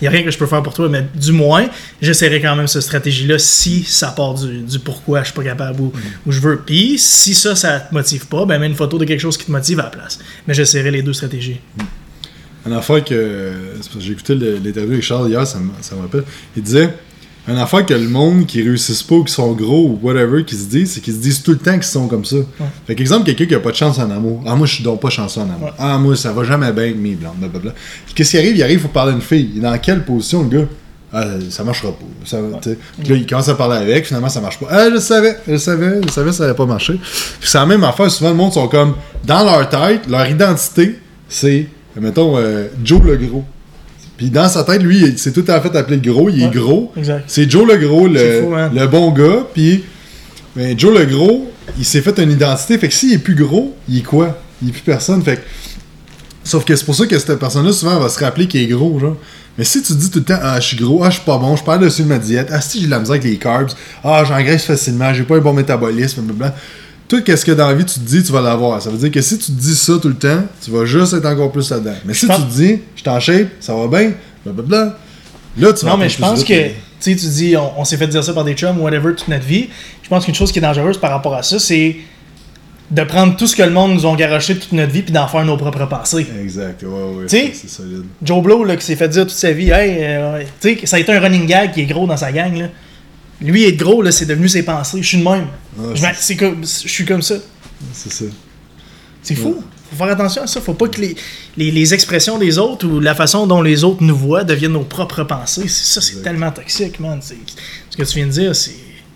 il y a rien que je peux faire pour toi, mais du moins, j'essaierai quand même cette stratégie-là si ça part du, du pourquoi je suis pas capable ou, ou je veux. Puis si ça, ça te motive pas, ben mets une photo de quelque chose qui te motive à la place. Mais j'essaierai les deux stratégies. Une affaire que. J'ai écouté le- l'interview avec Charles hier, ça me, ça me rappelle. Il disait Une affaire que le monde qui réussissent pas ou qui sont gros ou whatever, qui se disent, c'est qu'ils se disent tout le temps qu'ils sont comme ça. Fait qu'exemple, quelqu'un qui a pas de chance en amour. Ah, moi, je suis donc pas chanceux en amour. Ouais. Ah, moi, ça va jamais bien avec mes blancs, blablabla. Qu'est-ce qui arrive? Il arrive, il faut parler à une fille. Dans quelle position, le gars? Ah, ça marchera pas. Ça, tu sais. Puis là, il commence à parler avec, finalement, ça marche pas. Ah, je le savais, je le savais, je savais, ça allait pas marcher. Puis c'est la même affaire, souvent, le monde sont comme, dans leur tête, leur identité, c'est, mettons, euh, Joe le gros. Puis dans sa tête, lui, il- c'est tout à fait appelé le gros, il est Ouais. gros. C'est Joe le gros, le, fou, hein. le bon gars, puis ben, Joe le gros, il s'est fait une identité, fait que s'il est plus gros, il est quoi? Il est plus personne, fait que... Sauf que c'est pour ça que cette personne-là, souvent, elle va se rappeler qu'il est gros, genre. Mais si tu dis tout le temps, ah, je suis gros, ah, je suis pas bon, je perds dessus de ma diète, ah, si j'ai de la misère avec les carbs, ah, j'engraisse facilement, j'ai pas un bon métabolisme, blablabla. Tout ce que dans la vie tu te dis, tu vas l'avoir? Ça veut dire que si tu te dis ça tout le temps, tu vas juste être encore plus là-dedans. Mais si pense- tu te dis, je suis en shape, ça va bien, blablabla, là, tu vas Non, mais je plus pense que, tu sais, tu dis, on, on s'est fait dire ça par des chums, whatever, toute notre vie. Je pense qu'une chose qui est dangereuse par rapport à ça, c'est de prendre tout ce que le monde nous a garoché toute notre vie puis d'en faire nos propres pensées. Exact, ouais, ouais, c'est c'est solide. Joe Blow, là, qui s'est fait dire toute sa vie, hey, euh, tu sais, ça a été un running gag qui est gros dans sa gang, là. Lui, être gros, là, c'est devenu ses pensées. Je suis de même. Ah, Je c'est comme- je suis comme ça. C'est ça. C'est fou. Faut faire attention à ça. Faut pas que les, les, les expressions des autres ou la façon dont les autres nous voient deviennent nos propres pensées. C'est- Ça, c'est tellement toxique, man. C'est- Ce que tu viens de dire, c'est.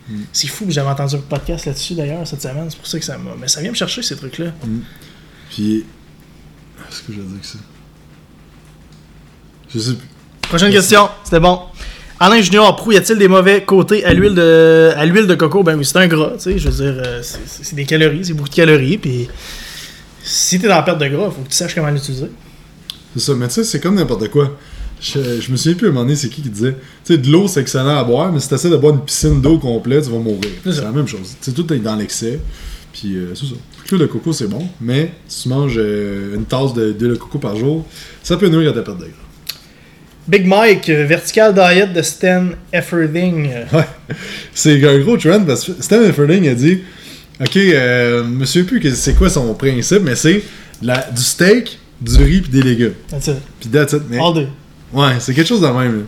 Mm. C'est fou. J'avais entendu un podcast là-dessus d'ailleurs cette semaine. C'est pour ça que ça m'a. Mais ça vient me chercher ces trucs-là. Puis, Qu'est-ce que je veux dire que ça Je sais plus. Prochaine question, c'était bon. Alain Junior, Prou, y a-t-il des mauvais côtés à l'huile de, à l'huile de coco? Ben oui, c'est un gras, tu sais. Je veux dire, euh, c'est- des calories, c'est beaucoup de calories. Puis si t'es dans la perte de gras, faut que tu saches comment l'utiliser. C'est ça, mais tu sais, c'est comme n'importe quoi. Je, je me souviens plus à un moment donné, c'est qui qui disait Tu sais, de l'eau, c'est excellent à boire, mais si t'essaies de boire une piscine d'eau complète, tu vas mourir. C'est la même chose. Tu sais, tout est dans l'excès. Puis, euh, c'est ça. L'huile de coco, c'est bon, mais si tu manges euh, une tasse de- d'huile de coco par jour, ça peut nuire à ta perte de gras. Big Mike, euh, Vertical Diet de Stan Efferding. Ouais. C'est un gros trend parce que Stan Efferding a dit Ok, euh, souviens plus c'est quoi son principe, mais c'est du steak, du riz puis des légumes. That's it. Puis that's it. Mais- All day. Ouais, c'est quelque chose de même. là.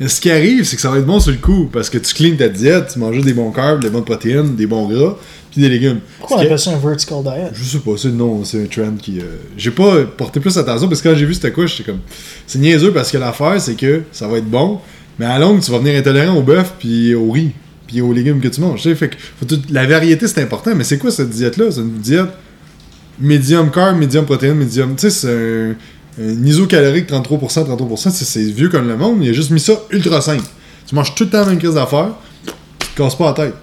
Mais Ce qui arrive, c'est que ça va être bon sur le coup parce que tu cleans ta diète, tu manges des bons carbs, des bonnes protéines, des bons gras, puis des légumes. Pourquoi on appelle ça un Vertical Diet? Je sais pas, c'est non, c'est un trend qui. euh, J'ai pas porté plus attention parce que quand j'ai vu c'était quoi, j'étais comme. C'est niaiseux parce que l'affaire, c'est que ça va être bon, mais à la longue, tu vas venir intolérant au bœuf puis au riz puis aux légumes que tu manges. Fait que faut tout- la variété c'est important, mais c'est quoi cette diète-là? C'est une diète médium carb, médium protéine, médium. Tu sais, c'est un, un isocalorique 33%, 33%, c'est- c'est vieux comme le monde, il a juste mis ça ultra simple. Tu manges tout le temps la même crise d'affaires, tu te casses pas la tête.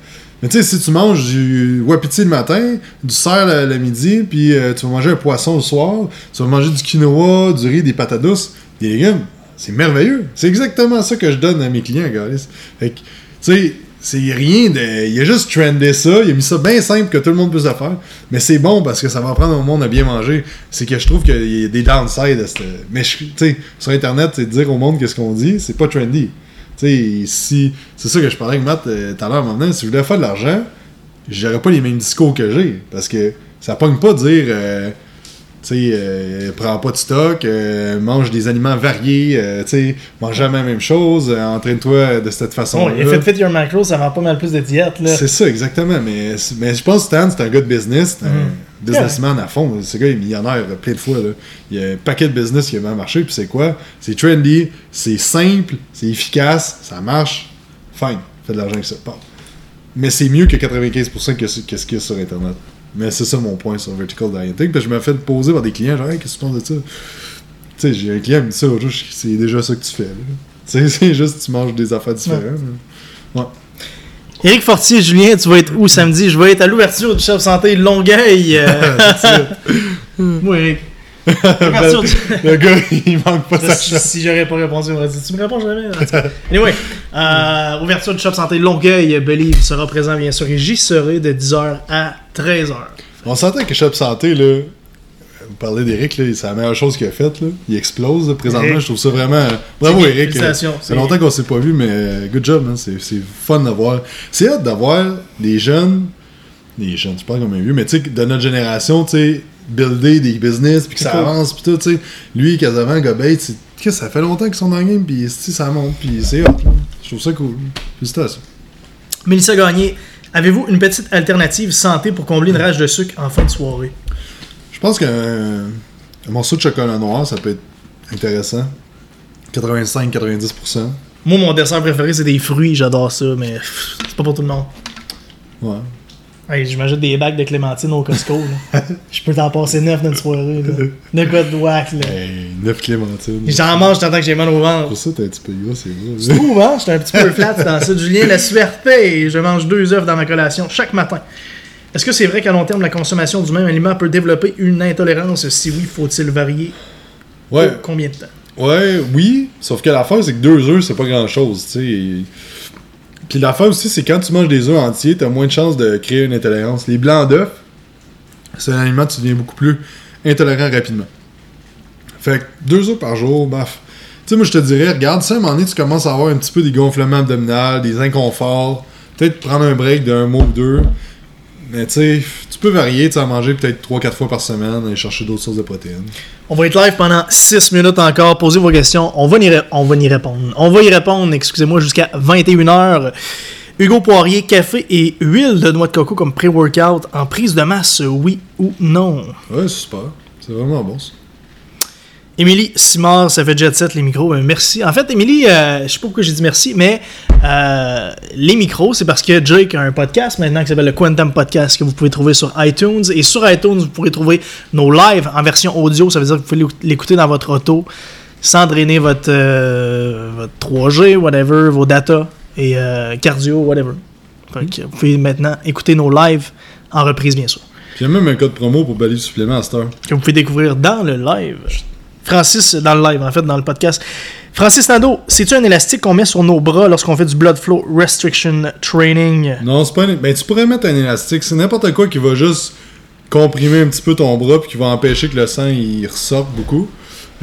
Mais tu sais, si tu manges du wapiti le matin, du cerf le, midi, puis euh, tu vas manger un poisson le soir, tu vas manger du quinoa, du riz, des patates douces, des légumes, c'est merveilleux. C'est exactement ça que je donne à mes clients, Galis. Fait que, tu sais, c'est rien de. Il a juste trendé ça, il a mis ça bien simple que tout le monde puisse le faire. Mais c'est bon parce que ça va apprendre au monde à bien manger. C'est que je trouve qu'il y a des downsides à cette. Mais tu sais, sur Internet, c'est dire au monde qu'est-ce qu'on dit, c'est pas trendy. Tu sais, si. C'est ça que je parlais avec Matt euh, tout à l'heure maintenant. Si je voulais faire de l'argent, j'aurais pas les mêmes discours que j'ai. Parce que ça pogne pas de dire. euh, sais, euh, prends pas de stock, euh, mange des aliments variés, euh, tu sais, mange jamais la même chose, entraîne-toi de cette façon-là. il a fait Fit Your Macro, ça vend pas mal plus de diètes, là. C'est ça, exactement. Mais, mais je pense que Stan, c'est un gars de business, un Mhm. businessman à fond. Ce gars est millionnaire plein de fois. Là. Il y a un paquet de business qui a bien marché. Puis c'est quoi? C'est trendy, c'est simple, c'est efficace, ça marche. Fine, fait de l'argent avec ça. Bon. Mais c'est mieux que 95% que que ce qu'il y a sur Internet. Mais c'est ça mon point sur Vertical Dieting. Puis je me fais poser par des clients genre, hey, qu'est-ce que tu penses de ça? Tu sais, j'ai un client qui me dit ça c'est déjà ça que tu fais. là. Tu sais, c'est juste que tu manges des affaires différentes. Ouais. Éric Fortier, Julien, tu vas être où samedi? Je vais être à l'ouverture du chef santé Longueuil. euh. Moi, Éric. L'ouverture du- Le gars, il manque pas sa si, chance. si j'aurais pas répondu, on aurait dit Tu me réponds jamais. Anyway, euh, ouverture du shop santé Longueuil, Believe sera présent bien sûr et j'y serai de 10h à 13h. On s'entend que Shop Santé, là, vous parlez d'Eric, là, c'est la meilleure chose qu'il a faite. Là. Il explose. là. Présentement, Eric. je trouve ça vraiment. Bravo, C'est- Eric. félicitations. Ça fait longtemps qu'on s'est pas vu, mais euh, good job. Hein. C'est, c'est fun de voir. C'est hâte d'avoir des jeunes. Des jeunes, je parle comme un vieux, mais tu sais, de notre génération, tu sais, builder des business, puis que C'est ça cool. avance, puis tout, tu sais. Lui, Casavant, Gobet, c'est- que ça fait longtemps qu'ils sont dans le game, puis ça monte, puis c'est hot. Je trouve ça cool. Félicitations. Mélissa Gagné, avez-vous une petite alternative santé pour combler une rage de sucre en fin de soirée? Je pense qu'un un morceau de chocolat noir, ça peut être intéressant. 85-90%. Moi, mon dessert préféré, c'est des fruits, j'adore ça, mais c'est pas pour tout le monde. Ouais. Hey, je m'achète des bacs de clémentine au Costco. là. Je peux t'en passer neuf dans une soirée. Là. De quoi de whack, là. Hey, 9 clémentines. J'en mange tant que j'ai mal au ventre. Pour ça, t'es un petit peu gros, c'est vrai. trouves, hein? J'étais un petit peu flat dans ça. Julien, la suerte je mange deux œufs dans ma collation chaque matin. Est-ce que c'est vrai qu'à long terme, la consommation du même aliment peut développer une intolérance? Si oui, faut-il varier? Ouais, pour combien de temps? ouais, oui. Sauf que l'affaire, c'est que deux œufs, c'est pas grand chose, tu sais. Puis l'affaire aussi, c'est quand tu manges des œufs entiers, t'as moins de chances de créer une intolérance. Les blancs d'œufs, c'est un aliment, tu deviens beaucoup plus intolérant rapidement. Fait que deux œufs par jour, baf. Tu sais, moi, je te dirais, regarde, si à un moment donné, tu commences à avoir un petit peu des gonflements abdominaux, des inconforts, peut-être prendre un break d'un mois ou deux. Mais tu sais, tu peux varier, tu à manger peut-être 3-4 fois par semaine, aller chercher d'autres sources de protéines. On va être live pendant 6 minutes encore. Posez vos questions. On va y, ré- on va y répondre. On va y répondre, excusez-moi, jusqu'à 21h. Hugo Poirier, café et huile de noix de coco comme pré-workout en prise de masse, oui ou non? Ouais, c'est super. C'est vraiment bon ça. Émilie Simard, ça fait jet set les micros. Ben, merci. En fait, Émilie, euh, je sais pas pourquoi j'ai dit merci, mais euh, les micros, c'est parce que Jake a un podcast maintenant qui s'appelle le Quantum Podcast que vous pouvez trouver sur iTunes. Et sur iTunes, vous pourrez trouver nos lives en version audio. Ça veut dire que vous pouvez l'écouter dans votre auto sans drainer votre, euh, votre 3G, whatever, vos data et euh, cardio, whatever. Vous pouvez maintenant écouter nos lives en reprise, bien sûr. Puis il y a même un code promo pour balayer supplément à cette heure. Que vous pouvez découvrir dans le live. Francis, dans le live, en fait, dans le podcast. Francis Nando, c'est-tu un élastique qu'on met sur nos bras lorsqu'on fait du blood flow restriction training? Non, c'est pas un... Ben, tu pourrais mettre un élastique. C'est n'importe quoi qui va juste comprimer un petit peu ton bras puis qui va empêcher que le sang il ressorte beaucoup.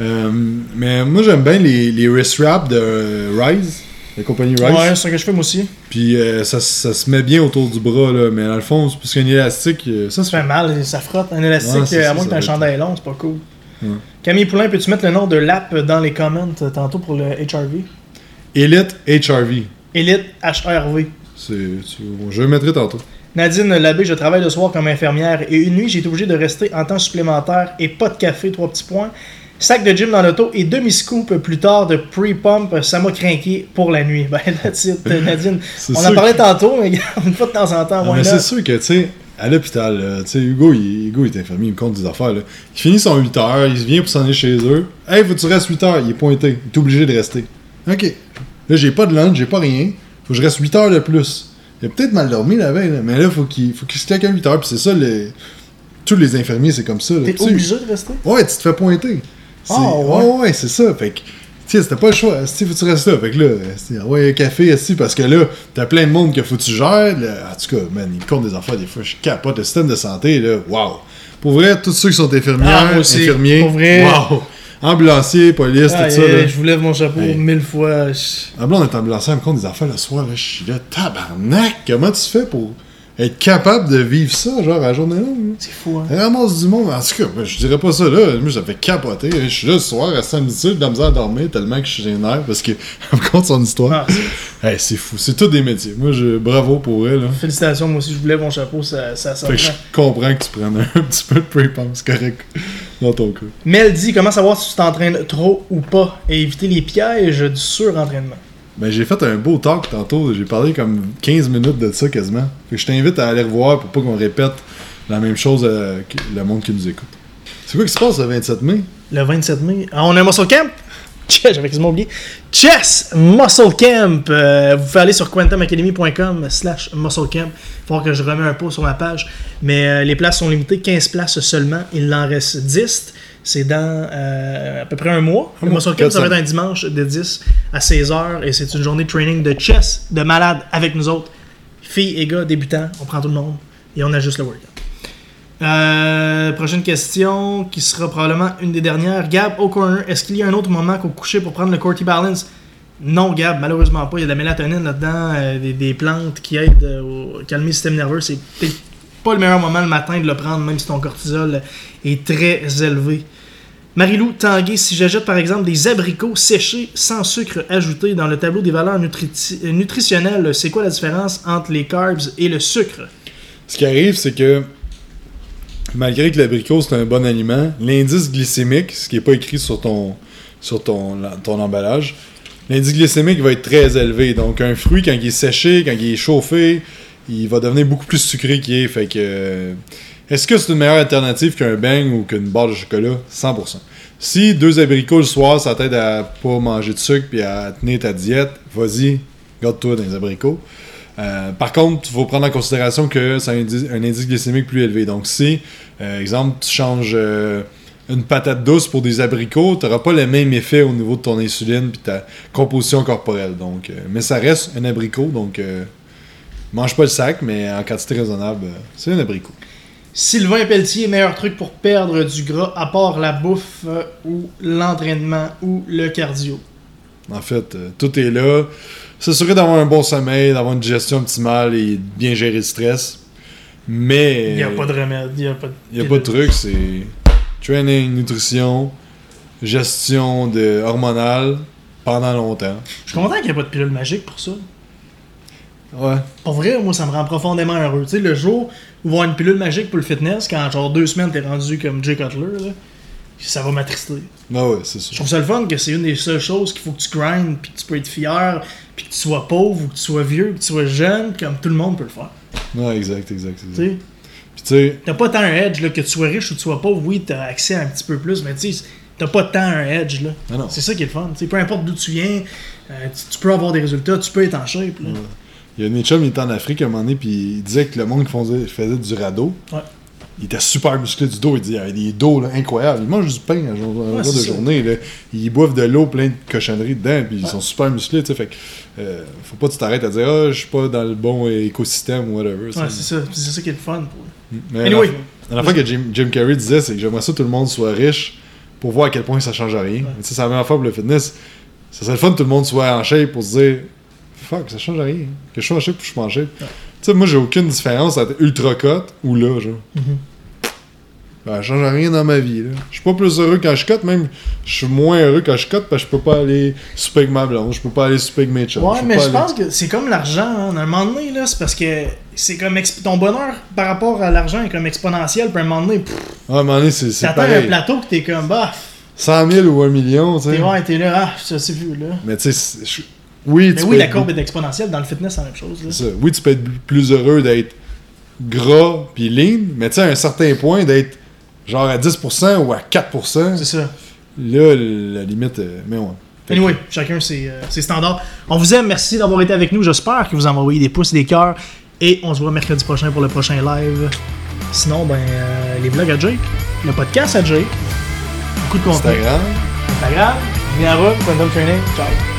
Euh, mais moi, j'aime bien les, les wrist wraps de Rise, la compagnie Rise. Ouais, c'est ce que je fais moi aussi. Puis euh, ça, ça se met bien autour du bras, là. Mais dans le fond, c'est parce qu'un élastique, euh, ça se Ça fait mal, ça frotte. Un élastique, Ouais, c'est à ça, moins que ça t'aies un chandail long, c'est pas cool. Ouais. Camille Poulain, peux-tu mettre le nom de l'app dans les comments euh, tantôt pour le HRV? Elite HRV. Elite HRV. C'est, je le mettrai tantôt. Nadine Labbé, je travaille le soir comme infirmière et une nuit, j'ai été obligé de rester en temps supplémentaire et pas de café, trois petits points. Sac de gym dans l'auto et demi-scoop plus tard de pre-pump, ça m'a craqué pour la nuit. Ben, that's it, Nadine. On en parlait que- tantôt, mais une fois de temps en temps, Ah, mais c'est sûr que, tu sais, à l'hôpital, là, tu sais, Hugo, il, Hugo, il est infirmier, il me compte des affaires, là. Il finit son 8 heures, il vient pour s'en aller chez eux. Hey, faut que tu restes 8 heures, il est pointé. Il est obligé de rester. Ok. Là, j'ai pas de lunch, j'ai pas rien. Faut que je reste 8 heures de plus. Il a peut-être mal dormi la veille, là, mais là, faut qu'il faut qu'il se claque un 8 heures, puis c'est ça, les... tous les infirmiers, c'est comme ça. T'es obligé de rester? Ouais, tu te fais pointer. Ah, ouais. ouais, ouais, c'est ça. Fait que, sais, c'était pas le choix. Si faut que tu restes là. Fait que là, un café, ici, parce que là, t'as plein de monde qu'il faut que tu gères. là. en tout cas, man, ils comptent des affaires des fois. Je capote. Le système de santé, là, waouh. Pour vrai, tous ceux qui sont infirmières, Ah, aussi. infirmiers, Pour vrai. waouh. Ambulanciers, police, Ah, tout ça. là. je vous lève mon chapeau Hey. mille fois. Je- Ah, on est ambulancier, elle me compte des affaires le soir. Là, je suis là, tabarnak. Comment tu fais pour être capable de vivre ça, genre, à la journée longue? C'est fou, hein? Elle ramasse du monde. En tout cas, moi, je dirais pas ça là. Moi, ça fait capoter. Je suis là ce soir à samedi j'ai de la misère à dormir tellement que je suis génère parce qu'elle me compte son histoire. Ah, c'est- Hey, c'est fou. C'est tous des métiers. Moi, je... bravo pour elle. Là. Félicitations, moi aussi, je vous lève mon chapeau, ça, ça, Fait que je prend. comprends que tu prennes un petit peu de pre-pump. C'est correct dans ton cas. Mel dit comment savoir si tu t'entraînes trop ou pas et éviter les pièges du surentraînement? Ben, j'ai fait un beau talk tantôt. J'ai parlé comme 15 minutes de ça quasiment. Je t'invite à aller revoir pour pas qu'on répète la même chose à le monde qui nous écoute. C'est quoi qui se passe le 27 mai? Le 27 mai. Ah, on a un Muscle Camp? J'avais quasiment oublié. Chess Muscle Camp. Euh, vous pouvez aller sur quantumacademy.com slash muscle camp. Il faut que je remets un pot sur ma page. Mais euh, les places sont limitées, 15 places seulement. Il en reste 10. C'est dans euh, à peu près un mois. Un mois, Camp, quatre ça va être un dimanche de 10 à 16h. Et c'est une journée de training de chess, de malade avec nous autres. Filles et gars, débutants, on prend tout le monde. Et on ajuste le workout. Euh, prochaine question, qui sera probablement une des dernières. Gab, au corner, est-ce qu'il y a un autre moment qu'au coucher pour prendre le Corti Balance? Non, Gab, malheureusement pas. Il y a de la mélatonine là-dedans, euh, des, des plantes qui aident au calmer le système nerveux. C'est pas le meilleur moment le matin de le prendre, même si ton cortisol est très élevé. Marilou Tanguay, si j'ajoute par exemple des abricots séchés sans sucre ajouté dans le tableau des valeurs nutriti- nutritionnelles, c'est quoi la différence entre les carbs et le sucre? Ce qui arrive, c'est que malgré que l'abricot c'est un bon aliment, l'indice glycémique, ce qui n'est pas écrit sur ton, ton, ton emballage, l'indice glycémique va être très élevé. Donc un fruit, quand il est séché, quand il est chauffé, il va devenir beaucoup plus sucré qu'il est. Fait que. euh, Est-ce que c'est une meilleure alternative qu'un bang ou qu'une barre de chocolat? 100%. Si deux abricots le soir, ça t'aide à pas manger de sucre puis à tenir ta diète, vas-y, garde-toi dans les abricots. Euh, par contre, il faut prendre en considération que ça un indice, glycémique plus élevé. Donc, si, euh, exemple, tu changes euh, une patate douce pour des abricots, tu n'auras pas le même effet au niveau de ton insuline et ta composition corporelle. Donc, mais ça reste un abricot, donc mange pas le sac, mais en quantité raisonnable, euh, c'est un abricot. Sylvain Pelletier, meilleur truc pour perdre du gras à part la bouffe euh, ou l'entraînement ou le cardio? En fait, euh, tout est là. S'assurer d'avoir un bon sommeil, d'avoir une digestion optimale et de bien gérer le stress. Mais Il n'y a pas de remède, il n'y a pas de. Il a pas de truc, c'est training, nutrition, gestion de hormonale pendant longtemps. Je suis content qu'il n'y ait pas de pilule magique pour ça. Ouais. Pour vrai, moi, ça me rend profondément heureux. Tu sais, le jour où avoir une pilule magique pour le fitness, quand genre deux semaines t'es rendu comme Jay Cutler, là, ça va m'attrister. Ah ouais, c'est Je sûr. trouve ça le fun que c'est une des seules choses qu'il faut que tu grindes, puis que tu peux être fier, puis que tu sois pauvre, ou que tu sois vieux, que tu sois jeune, comme tout le monde peut le faire. Ouais, exact, exact. exact. Tu sais, Puis tu sais, t'as pas tant un edge, là, que tu sois riche ou que tu sois pauvre, oui, t'as accès à un petit peu plus, mais tu sais, t'as pas tant un edge, là. Ah non. C'est ça qui est le fun. Tu sais, peu importe d'où tu viens, euh, tu, tu peux avoir des résultats, tu peux être en shape, là. Il y a un chums, il était en Afrique à un moment donné, puis il disait que le monde qui faisait, faisait du radeau, Ouais. il était super musclé du dos. Il dit, il y a des dos là, incroyables. Ils mangent du pain à jour, Ouais, de ça. journée. Là. Ils boivent de l'eau plein de cochonneries dedans, puis ils sont super musclés. tu sais, Fait que, euh, faut pas que tu t'arrêtes à dire, ah, je suis pas dans le bon écosystème ou whatever. Ouais, c'est ça. C'est ça qui est le fun. Pour... Mais Anyway. la, la fois que Jim, Jim Carrey disait, c'est que j'aimerais ça que tout le monde soit riche pour voir à quel point ça change rien. C'est la même affaire pour le fitness. Ça serait le fun que tout le monde soit en shape pour se dire Fuck, ça change rien. Que je sois ou que je en shape. Tu sais, moi, j'ai aucune différence entre ultra cut ou là, genre. Ben, ça change rien dans ma vie. là. Je suis pas plus heureux quand je cut, même je suis moins heureux quand je cut parce que je peux pas aller souper avec ma blonde, je peux pas aller souper avec mes chums. Ouais, mais je aller- pense que c'est comme l'argent. Hein. À un moment donné, là, c'est parce que c'est comme exp- ton bonheur par rapport à l'argent est comme exponentiel. Puis à un moment donné, pff, Ah, à un moment donné, c'est c'est t'atteins un plateau que t'es comme, bah, 100 000 ou 1 million, tu sais. ouais, t'es là, ah, ça c'est vu, là. Mais tu sais, oui, Mais tu oui, la courbe est exponentielle. Dans le fitness, c'est la même chose. Là. Ça. Oui, tu peux être plus heureux d'être gras puis lean, mais tu sais, à un certain point, d'être genre à 10% ou à 4%, C'est ça. là, la limite, euh, mais ouais. Fait que- Anyway, chacun ses, euh, ses standards. On vous aime, merci d'avoir été avec nous. J'espère que vous envoyé des pouces et des cœurs. Et on se voit mercredi prochain pour le prochain live. Sinon, ben, euh, les vlogs à Jake, le podcast à Jake, beaucoup de contenu. Instagram. Instagram, Viens à route, Quantum Training. Ciao.